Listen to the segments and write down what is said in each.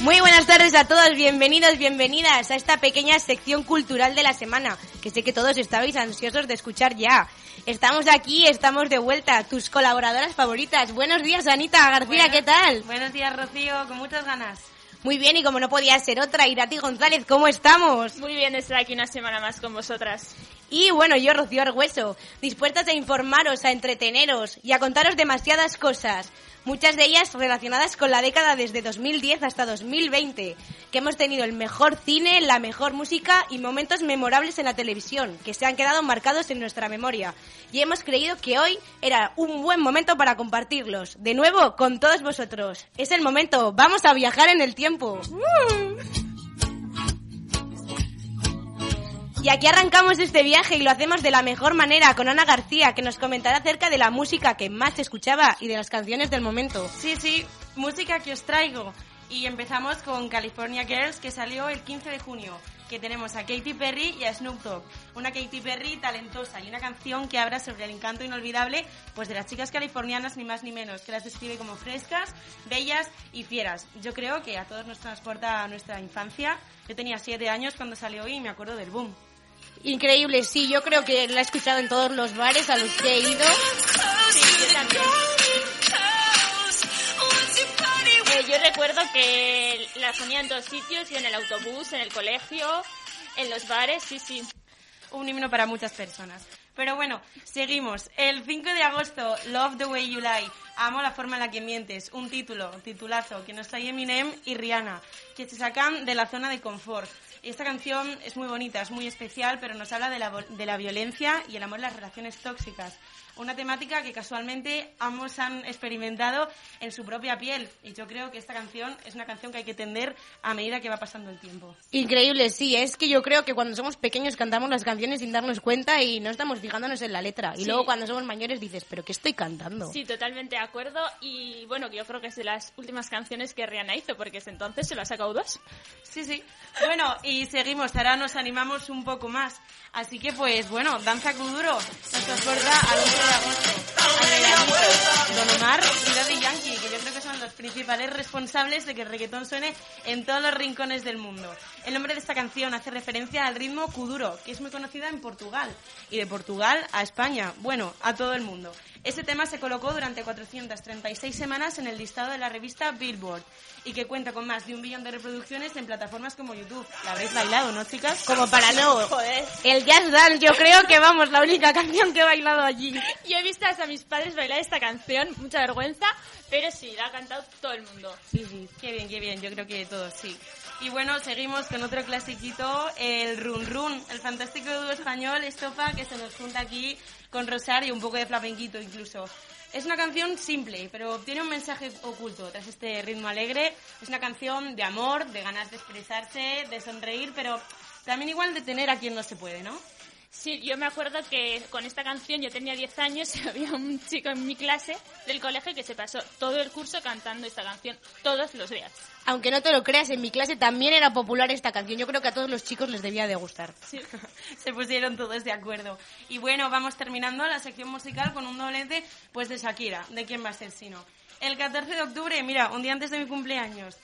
Muy buenas tardes a todos, bienvenidos, bienvenidas a esta pequeña sección cultural de la semana, que sé que todos estabais ansiosos de escuchar ya. Estamos aquí, estamos de vuelta, tus colaboradoras favoritas. Buenos días, Anita García, ¿qué tal? Buenos días, Rocío, con muchas ganas. Muy bien, y como no podía ser otra, Irati González, ¿cómo estamos? Muy bien estar aquí una semana más con vosotras. Y bueno, yo, Rocío Argüeso, dispuestas a informaros, a entreteneros y a contaros demasiadas cosas muchas de ellas relacionadas con la década desde 2010 hasta 2020, que hemos tenido el mejor cine, la mejor música y momentos memorables en la televisión, que se han quedado marcados en nuestra memoria. Y hemos creído que hoy era un buen momento para compartirlos, de nuevo con todos vosotros. Es el momento, vamos a viajar en el tiempo. Y aquí arrancamos este viaje y lo hacemos de la mejor manera con Ana García, que nos comentará acerca de la música que más se escuchaba y de las canciones del momento. Sí, sí, música que os traigo. Y empezamos con California Girls, que salió el 15 de junio, que tenemos a Katy Perry y a Snoop Dogg. Una Katy Perry talentosa y una canción que habla sobre el encanto inolvidable pues de las chicas californianas, ni más ni menos, que las describe como frescas, bellas y fieras. Yo creo que a todos nos transporta a nuestra infancia. Yo tenía siete años cuando salió y me acuerdo del boom. Increíble, sí, yo creo que la he escuchado en todos los bares a los que he ido. Yo. Eh, yo recuerdo que la ponía en dos sitios, en el autobús, en el colegio, en los bares, sí, sí. Un himno para muchas personas. Pero bueno, seguimos. El 5 de agosto, Love the Way You Lie. Amo la forma en la que mientes. Un título, titulazo, que nos trae Eminem y Rihanna, que se sacan de la zona de confort. Esta canción es muy bonita, es muy especial, pero nos habla de la, de la violencia y el amor en las relaciones tóxicas una temática que casualmente ambos han experimentado en su propia piel. Y yo creo que esta canción es una canción que hay que tender a medida que va pasando el tiempo. Increíble, sí. Es que yo creo que cuando somos pequeños cantamos las canciones sin darnos cuenta y no estamos fijándonos en la letra. Y luego cuando somos mayores dices, ¿pero qué estoy cantando? Sí, totalmente de acuerdo. Y bueno, yo creo que es de las últimas canciones que Rihanna hizo, porque ese entonces se lo ha sacado dos. Sí, sí. Bueno, y seguimos. Ahora nos animamos un poco más. Así que, pues, bueno, Danza Kuduro nos transporta al 11 Don Omar y Daddy Yankee, que yo creo que son los principales responsables de que el reggaetón suene en todos los rincones del mundo. El nombre de esta canción hace referencia al ritmo Kuduro, que es muy conocida en Portugal. Y de Portugal a España, bueno, a todo el mundo. Este tema se colocó durante 436 semanas en el listado de la revista Billboard y que cuenta con más de un billón de reproducciones en plataformas como YouTube. La habréis bailado, ¿no, chicas? Como para no. Joder. El Jazz Dance, yo creo que vamos, la única canción que he bailado allí. Yo he visto hasta a mis padres bailar esta canción, mucha vergüenza, pero sí, la ha cantado todo el mundo. Sí, sí, qué bien, qué bien, yo creo que todos, sí. Y bueno, seguimos con otro clasiquito, el Run Run, el fantástico dúo español Estopa que se nos junta aquí con Rosario, un poco de flamenquito incluso. Es una canción simple, pero tiene un mensaje oculto tras este ritmo alegre. Es una canción de amor, de ganas de expresarse, de sonreír, pero también igual de tener a quien no se puede, ¿no? Sí, yo me acuerdo que con esta canción yo tenía 10 años y había un chico en mi clase del colegio que se pasó todo el curso cantando esta canción todos los días. Aunque no te lo creas, en mi clase también era popular esta canción. Yo creo que a todos los chicos les debía de gustar. Sí. se pusieron todos de acuerdo. Y bueno, vamos terminando la sección musical con un doblete pues de Shakira. ¿De quién va a ser si no? El 14 de octubre, mira, un día antes de mi cumpleaños,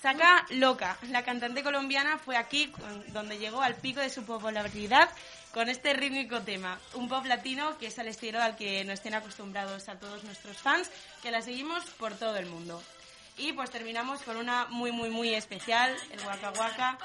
saca Loca. La cantante colombiana fue aquí donde llegó al pico de su popularidad con este rítmico tema. Un pop latino que es al estilo al que nos estén acostumbrados a todos nuestros fans, que la seguimos por todo el mundo. Y pues terminamos con una muy, muy, muy especial, el Waka Waka,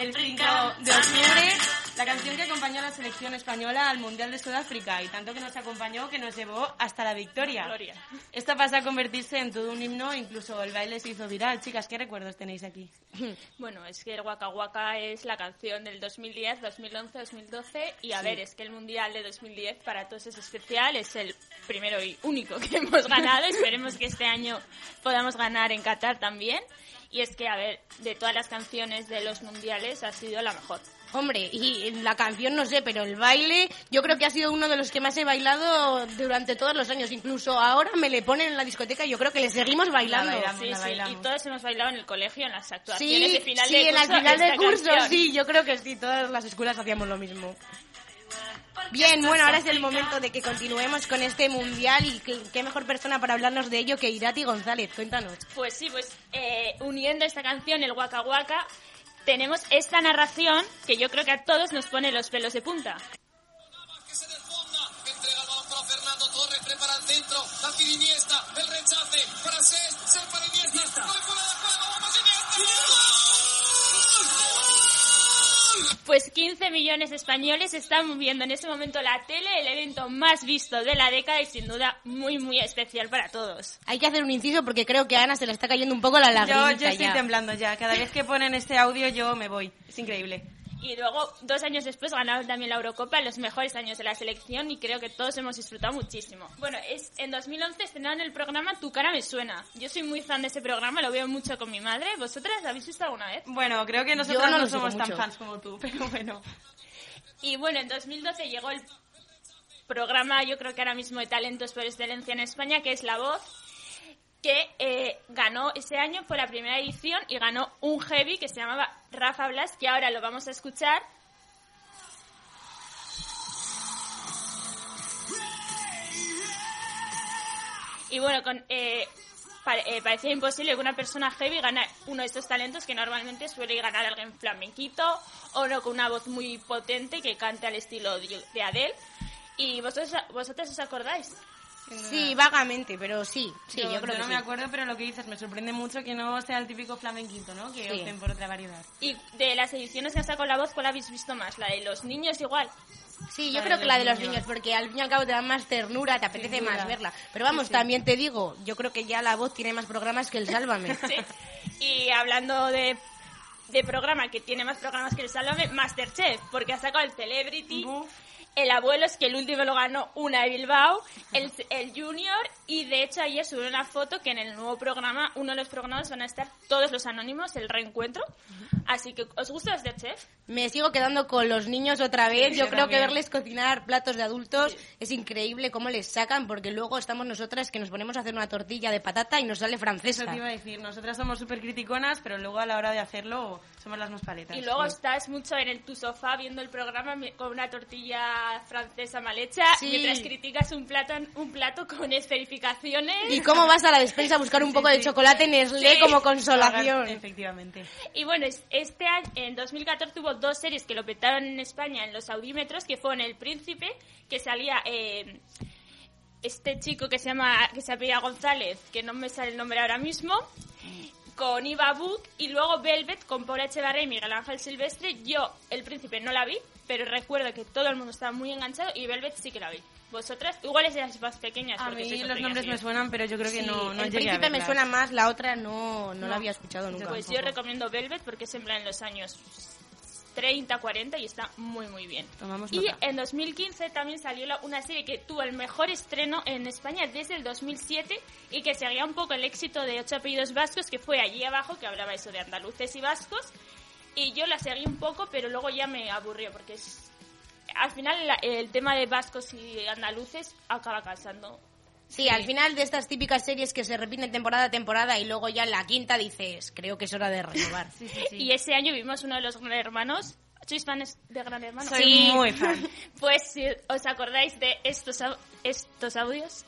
el 5 de octubre, La canción que acompañó a la selección española al Mundial de Sudáfrica y tanto que nos acompañó que nos llevó hasta la victoria. Gloria. Esto pasa a convertirse en todo un himno, incluso el baile se hizo viral. Chicas, ¿qué recuerdos tenéis aquí? Bueno, es que el Waka Waka es la canción del 2010, 2011, 2012 y a ver, es que el Mundial de 2010 para todos es especial, es el primero y único que hemos ganado, esperemos que este año podamos ganar en Qatar también y es que, a ver, de todas las canciones de los mundiales ha sido la mejor. Hombre, y la canción no sé, pero el baile yo creo que ha sido uno de los que más he bailado durante todos los años. Incluso ahora me le ponen en la discoteca y yo creo que le seguimos bailando. La bailamos, Sí, la sí, y todos hemos bailado en el colegio, en las actuaciones Sí, de final sí, de en curso. el final de curso, canción. sí, yo creo que sí, todas las escuelas hacíamos lo mismo. Bien, bueno, ahora es el momento de que continuemos con este mundial y que- qué mejor persona para hablarnos de ello que Irati González. Cuéntanos. Pues sí, pues eh, uniendo esta canción, el Waka Waka, tenemos esta narración que yo creo que a todos nos pone los pelos de punta. el balón para Fernando Torres, prepara el Pues 15 millones de españoles están viendo en este momento la tele, el evento más visto de la década y sin duda muy, muy especial para todos. Hay que hacer un inciso porque creo que a Ana se le está cayendo un poco la Yo, lagrimita yo estoy ya. temblando ya. Cada vez que ponen este audio yo me voy. Es increíble. Y luego, dos años después, ganaron también la Eurocopa, los mejores años de la selección, y creo que todos hemos disfrutado muchísimo. Bueno, es en 2011 estrenaron el programa Tu cara me suena. Yo soy muy fan de ese programa, lo veo mucho con mi madre. ¿Vosotras lo habéis visto alguna vez? Bueno, creo que nosotros no no, somos tan fans como tú, pero bueno. Y bueno, en 2012 llegó el programa, yo creo que ahora mismo de talentos por excelencia en España, que es La Voz, que eh, ganó ese año, fue la primera edición, y ganó un heavy que se llamaba Rafa Blas, que ahora lo vamos a escuchar. Y bueno, con, eh, pare- eh, parecía imposible que una persona heavy gane uno de estos talentos que normalmente suele ganar alguien flamenquito o no con una voz muy potente que cante al estilo de de Adele. ¿Y vosotros, vosotros os acordáis? Sí, vagamente, pero sí, sí, yo, creo que no sí. me acuerdo, pero lo que dices me sorprende mucho que no sea el típico flamenquito, ¿no? Que Sí. opten por otra variedad. Y de las ediciones que han sacado la voz, ¿cuál habéis visto más? ¿La de los niños igual? Sí, yo creo que la de los niños. niños, porque al fin y al cabo te da más ternura, te apetece más verla. Pero vamos, Sí, sí. también te digo, yo creo que ya la voz tiene más programas que el Sálvame. Sí. Y hablando de, de programa que tiene más programas que el Sálvame, Masterchef, porque ha sacado el Celebrity. Buf. El abuelo es que el último lo ganó una de Bilbao, el, el Junior, y de hecho ayer subió una foto que en el nuevo programa, uno de los programas van a estar todos los anónimos, el reencuentro. Así que, ¿os gusta Masterchef? Me sigo quedando con los niños otra vez. Sí, yo yo creo que también. verles cocinar platos de adultos es increíble cómo les sacan, porque luego estamos nosotras que nos ponemos a hacer una tortilla de patata y nos sale Eso francesa. te iba a decir, nosotras somos súper criticonas, pero luego a la hora de hacerlo somos las más paletas. Y luego Sí. estás mucho en el, tu sofá viendo el programa con una tortilla francesa mal hecha, Sí. mientras criticas un plato, un plato con esferificaciones. ¿Y cómo vas a la despensa a buscar un poco de chocolate Nestlé Sí. como consolación? Efectivamente. Y bueno, es- este año, en 2014 hubo dos series que lo petaron en España en los audímetros, que fueron El Príncipe, que salía eh, este chico que se llama, que se apellida González, que no me sale el nombre ahora mismo, con Iva Book, y luego Velvet con Paula Echevarría y Miguel Ángel Silvestre. Yo, El Príncipe, no la vi, pero recuerdo que todo el mundo estaba muy enganchado y Velvet sí que la vi. ¿Vosotras? Igual es de las más pequeñas. A mí los nombres me suenan, pero yo creo que Sí, no, no el llegué a príncipe me suena más, la otra no, no, la No. había escuchado nunca. Pues yo recomiendo Velvet porque es en plan en los años 30, 40 y está muy muy bien. Tomamos y nota. en 2015 también salió una serie que tuvo el mejor estreno en España desde el 2007 y que seguía un poco el éxito de Ocho apellidos vascos que fue allí abajo que hablaba eso de andaluces y vascos y yo la seguí un poco pero luego ya me aburrió porque es al final la- el tema de vascos y andaluces acaba cansando. Sí, al final de estas típicas series que se repiten temporada a temporada y luego ya en la quinta dices, creo que es hora de renovar. Sí, sí, sí. Y ese año vimos uno de los Gran Hermanos. ¿Sois fans de Gran Hermano? Soy Sí. muy fan. Pues si os acordáis de estos, estos audios.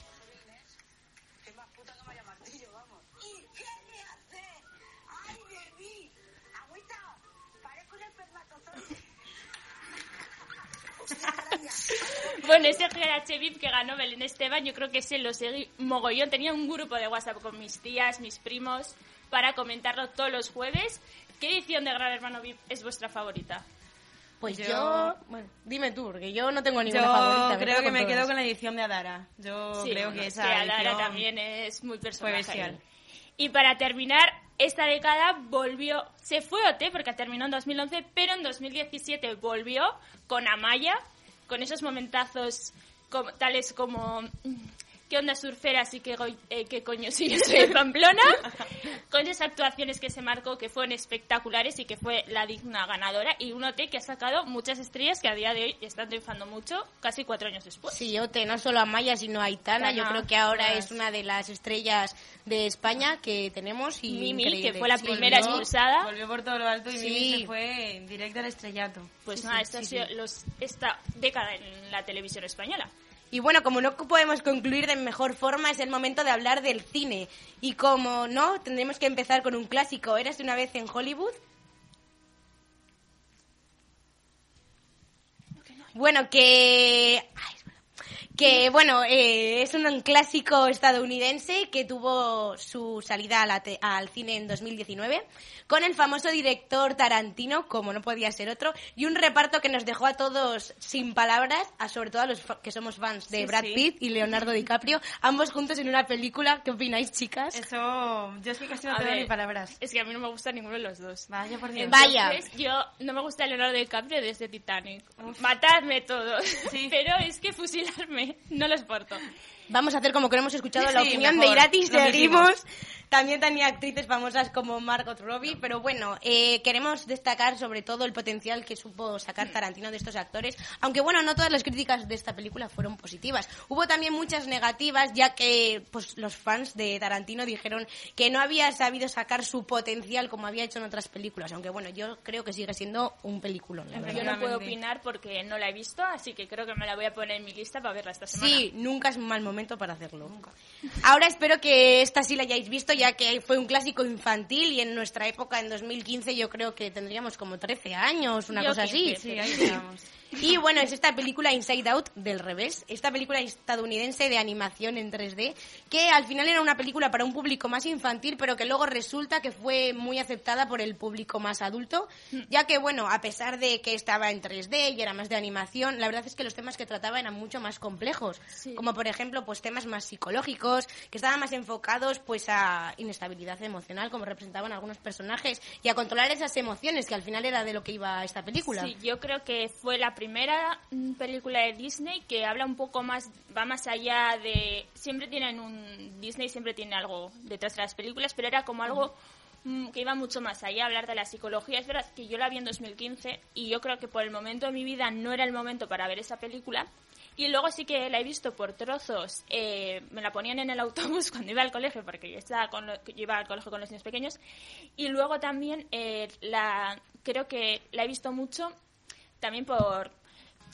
¿Y qué le hace? ¡Ay, de mí! Agüita, parezco un espermatozoide. Bueno, ese GH VIP que ganó Belén Esteban, yo creo que ese lo seguí mogollón. Tenía un grupo de WhatsApp con mis tías, mis primos, para comentarlo todos los jueves. ¿Qué edición de Gran Hermano VIP es vuestra favorita? Pues yo... Yo- Bueno, dime tú, porque yo no tengo ninguna Yo favorita. creo que me quedo con la edición de Adara. Yo Sí, creo bueno, que es esa que Adara edición también es muy personaje. bestial. Y para terminar, esta década volvió, se fue OT porque terminó en 2011, pero en 2017 volvió con Amaya, con esos momentazos como- tales como ¿Qué onda surfera? Así que, go- eh, ¿qué coño si yo soy de Pamplona? con esas actuaciones que se marcó que fueron espectaculares y que fue la digna ganadora. Y un OT que ha sacado muchas estrellas que a día de hoy están triunfando mucho, casi cuatro años después. Sí, Ote, no solo a Maya, sino a Aitana. Yo Aitana, creo que ahora todas. es una de las estrellas de España que tenemos. Y Mimi, increíble. que fue la Sí, primera volvió. expulsada. Volvió por todo lo alto y Sí. Mimi se fue directo al estrellato. Pues Sí, nada, esta ha sido los, esta década en la televisión española. Y bueno, como no podemos concluir de mejor forma, es el momento de hablar del cine. Y como no, tendremos que empezar con un clásico. ¿Eras una vez en Hollywood? Bueno, que... ay. Que bueno, eh, es un clásico estadounidense que tuvo su salida a la te- al cine en 2019 con el famoso director Tarantino, como no podía ser otro, y un reparto que nos dejó a todos sin palabras, a sobre todo a los que somos fans de Sí, Brad sí. Pitt y Leonardo DiCaprio, ambos juntos en una película. ¿Qué opináis, chicas? Eso, yo es que casi no tengo ni palabras. Es que a mí no me gusta ninguno de los dos. Vaya por Dios. Vaya. Entonces, yo no me gusta Leonardo DiCaprio desde Titanic. Matadme todos. Sí. Pero es que fusilarme, no lo soporto. Vamos a hacer como que no hemos escuchado la Sí, opinión mejor, de Irati y lo seguimos. También tenía actrices famosas como Margot Robbie, pero bueno, eh, queremos destacar sobre todo el potencial que supo sacar Tarantino de estos actores, aunque bueno, no todas las críticas de esta película fueron positivas. Hubo también muchas negativas, ya que pues los fans de Tarantino dijeron que no había sabido sacar su potencial como había hecho en otras películas, aunque bueno, yo creo que sigue siendo un peliculón, la verdad. Yo no puedo opinar porque no la he visto, así que creo que me la voy a poner en mi lista para verla esta semana. Sí, nunca es un mal momento para hacerlo. Ahora espero que esta sí la hayáis visto, ya que fue un clásico infantil y en nuestra época, en 2015, yo creo que tendríamos como 13 años, una Yo cosa así. 15, Sí, ahí estamos. Y bueno, es esta película Inside Out del revés, esta película estadounidense de animación en 3D, que al final era una película para un público más infantil, pero que luego resulta que fue muy aceptada por el público más adulto, ya que bueno, a pesar de que estaba en 3D y era más de animación, la verdad es que los temas que trataba eran mucho más complejos, Sí. como por ejemplo, pues temas más psicológicos, que estaban más enfocados pues a inestabilidad emocional, como representaban algunos personajes, y a controlar esas emociones, que al final era de lo que iba esta película. Sí, yo creo que fue la primera mm, película de Disney que habla un poco más, va más allá de... Siempre tienen un... Disney siempre tiene algo detrás de las películas, pero era como algo mm, que iba mucho más allá, hablar de la psicología. Es verdad que yo la vi en 2015 y yo creo que por el momento de mi vida no era el momento para ver esa película. Y luego sí que la he visto por trozos. eh, me la ponían en el autobús cuando iba al colegio, porque yo, estaba con lo- iba al colegio con los niños pequeños. Y luego también eh, la creo que la he visto mucho también por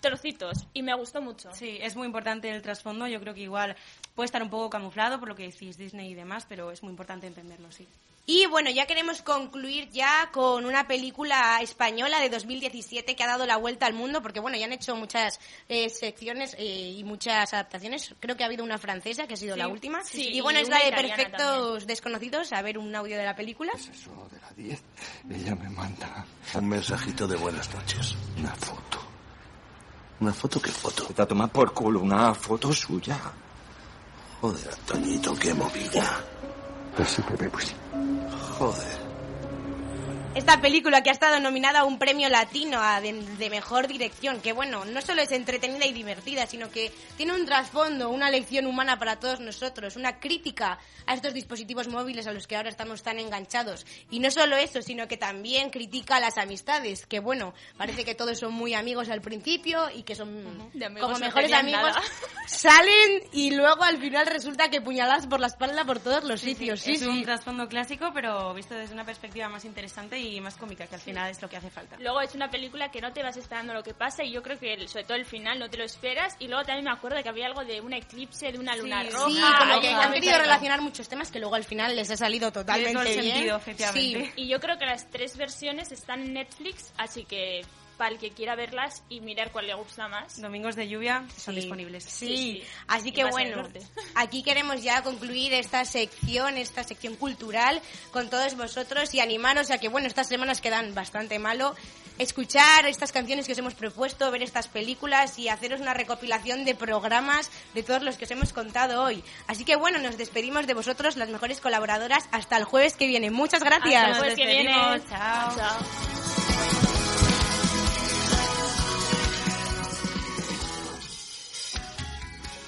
trocitos y me gustó mucho. Sí, es muy importante el trasfondo. Yo creo que igual puede estar un poco camuflado por lo que decís Disney y demás, pero es muy importante entenderlo, sí. Y bueno, ya queremos concluir ya con una película española de 2017 que ha dado la vuelta al mundo, porque bueno, ya han hecho muchas eh, secciones eh, y muchas adaptaciones. Creo que ha habido una francesa que ha sido Sí, la última. sí, y bueno, y es una la de Perfectos Desconocidos. A ver un audio de la película. Eso de la 10. Ella me manda un mensajito de buenas noches. Una foto. ¿Una foto qué foto? Te a tomar por culo una foto suya. Joder, Antoñito, qué movida. Pues sí, Pepe, pues. Joder. Esta película que ha estado nominada a un premio latino a de, de mejor dirección, que bueno, no solo es entretenida y divertida, sino que tiene un trasfondo, una lección humana para todos nosotros, una crítica a estos dispositivos móviles a los que ahora estamos tan enganchados. Y no solo eso, sino que también critica a las amistades, que bueno, parece que todos son muy amigos al principio y que son De amigos como no mejores tenían amigos, nada. salen y luego al final resulta que puñaladas por la espalda por todos los sitios. Sí, es sí. un trasfondo clásico, pero visto desde una perspectiva más interesante y más cómica, que al final es lo que hace falta. Luego es una película que no te vas esperando lo que pasa y yo creo que el- sobre todo el final no te lo esperas y luego también me acuerdo que había algo de un eclipse, de una luna Sí, roja. Sí, como que han querido relacionar muchos temas que luego al final les ha salido totalmente bien. sentido, efectivamente. Sí. Y yo creo que las tres versiones están en Netflix, así que para el que quiera verlas y mirar cuál le gusta más. Domingos de lluvia son Sí. disponibles. Sí, Sí, sí. así Y que bueno, aquí queremos ya concluir esta sección, esta sección cultural con todos vosotros y animaros a que bueno, estas semanas quedan bastante malo. escuchar estas canciones que os hemos propuesto, ver estas películas y haceros una recopilación de programas de todos los que os hemos contado hoy. Así que bueno, nos despedimos de vosotros, las mejores colaboradoras, hasta el jueves que viene. Muchas gracias. Hasta el jueves que viene. Chao. Chao.